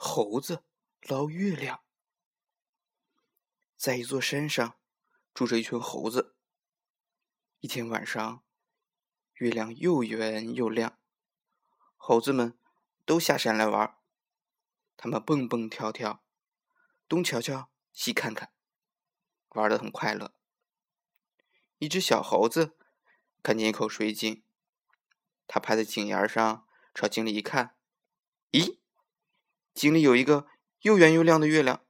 猴子捞月亮。在一座山上，住着一群猴子。一天晚上，月亮又圆又亮，猴子们都下山来玩。他们蹦蹦跳跳，东瞧瞧，西看看，玩的很快乐。一只小猴子看见一口水井，它趴在井沿上，朝井里一看，咦？井里有一个又圆又亮的月亮，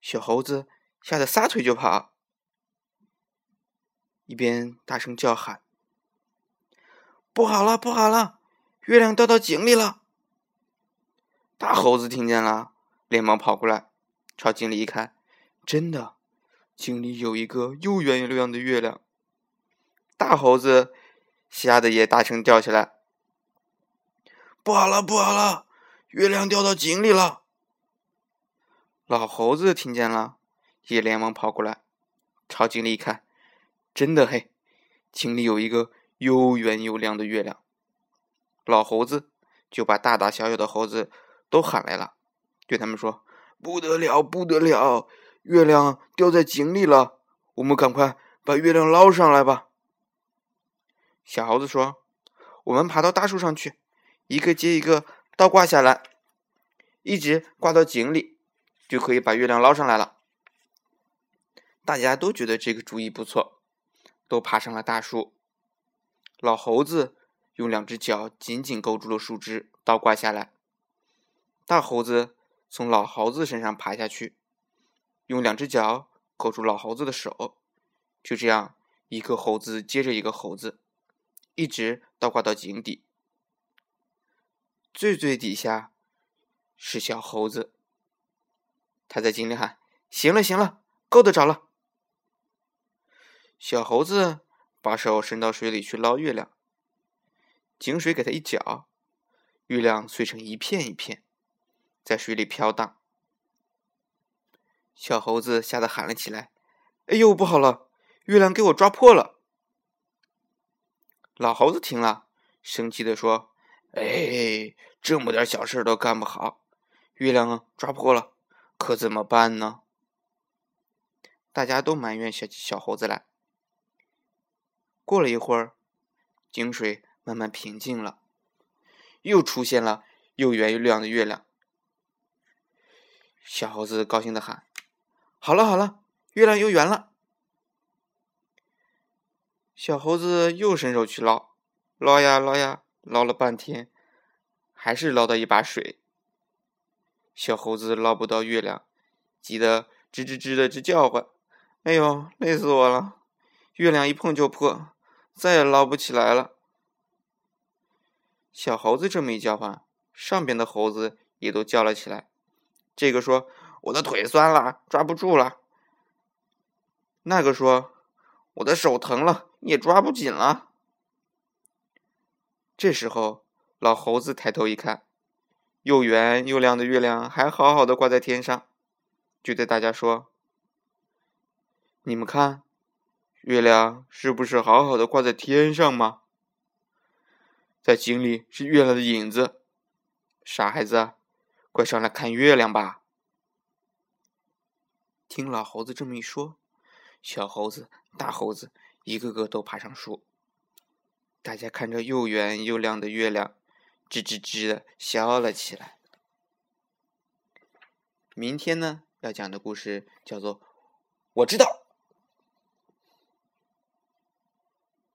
小猴子吓得撒腿就跑，一边大声叫喊：“不好了，不好了，月亮掉到井里了！”大猴子听见了，连忙跑过来，朝井里一看，真的，井里有一个又圆又亮的月亮。大猴子吓得也大声叫起来：“不好了，不好了！”月亮掉到井里了。老猴子听见了，也连忙跑过来，朝井里一看，真的嘿，井里有一个又圆又亮的月亮。老猴子就把大大小小的猴子都喊来了，对他们说：“不得了，不得了，月亮掉在井里了，我们赶快把月亮捞上来吧。”小猴子说：“我们爬到大树上去，一个接一个。”倒挂下来，一直挂到井里，就可以把月亮捞上来了。大家都觉得这个主意不错，都爬上了大树。老猴子用两只脚紧紧勾住了树枝，倒挂下来。大猴子从老猴子身上爬下去，用两只脚勾住老猴子的手。就这样，一个猴子接着一个猴子，一直倒挂到井底。最最底下是小猴子，他在井里喊：“行了，行了，够得着了。”小猴子把手伸到水里去捞月亮，井水给他一搅，月亮碎成一片一片，在水里飘荡。小猴子吓得喊了起来：“哎呦，不好了，月亮给我抓破了！”老猴子听了，生气的说。哎，这么点小事都干不好，月亮抓破了，可怎么办呢？大家都埋怨小小猴子来。过了一会儿，井水慢慢平静了，又出现了又圆又亮的月亮。小猴子高兴的喊：“好了好了，月亮又圆了！”小猴子又伸手去捞，捞呀捞呀。捞了半天，还是捞到一把水。小猴子捞不到月亮，急得吱吱吱的直叫唤：“哎呦，累死我了！月亮一碰就破，再也捞不起来了。”小猴子这么一叫唤，上边的猴子也都叫了起来。这个说：“我的腿酸了，抓不住了。”那个说：“我的手疼了，也抓不紧了。”这时候，老猴子抬头一看，又圆又亮的月亮还好好的挂在天上，就对大家说：“你们看，月亮是不是好好的挂在天上吗？在井里是月亮的影子。傻孩子，快上来看月亮吧！”听老猴子这么一说，小猴子、大猴子一个个都爬上树。大家看着又圆又亮的月亮，吱吱吱的笑了起来。明天呢，要讲的故事叫做《我知道》。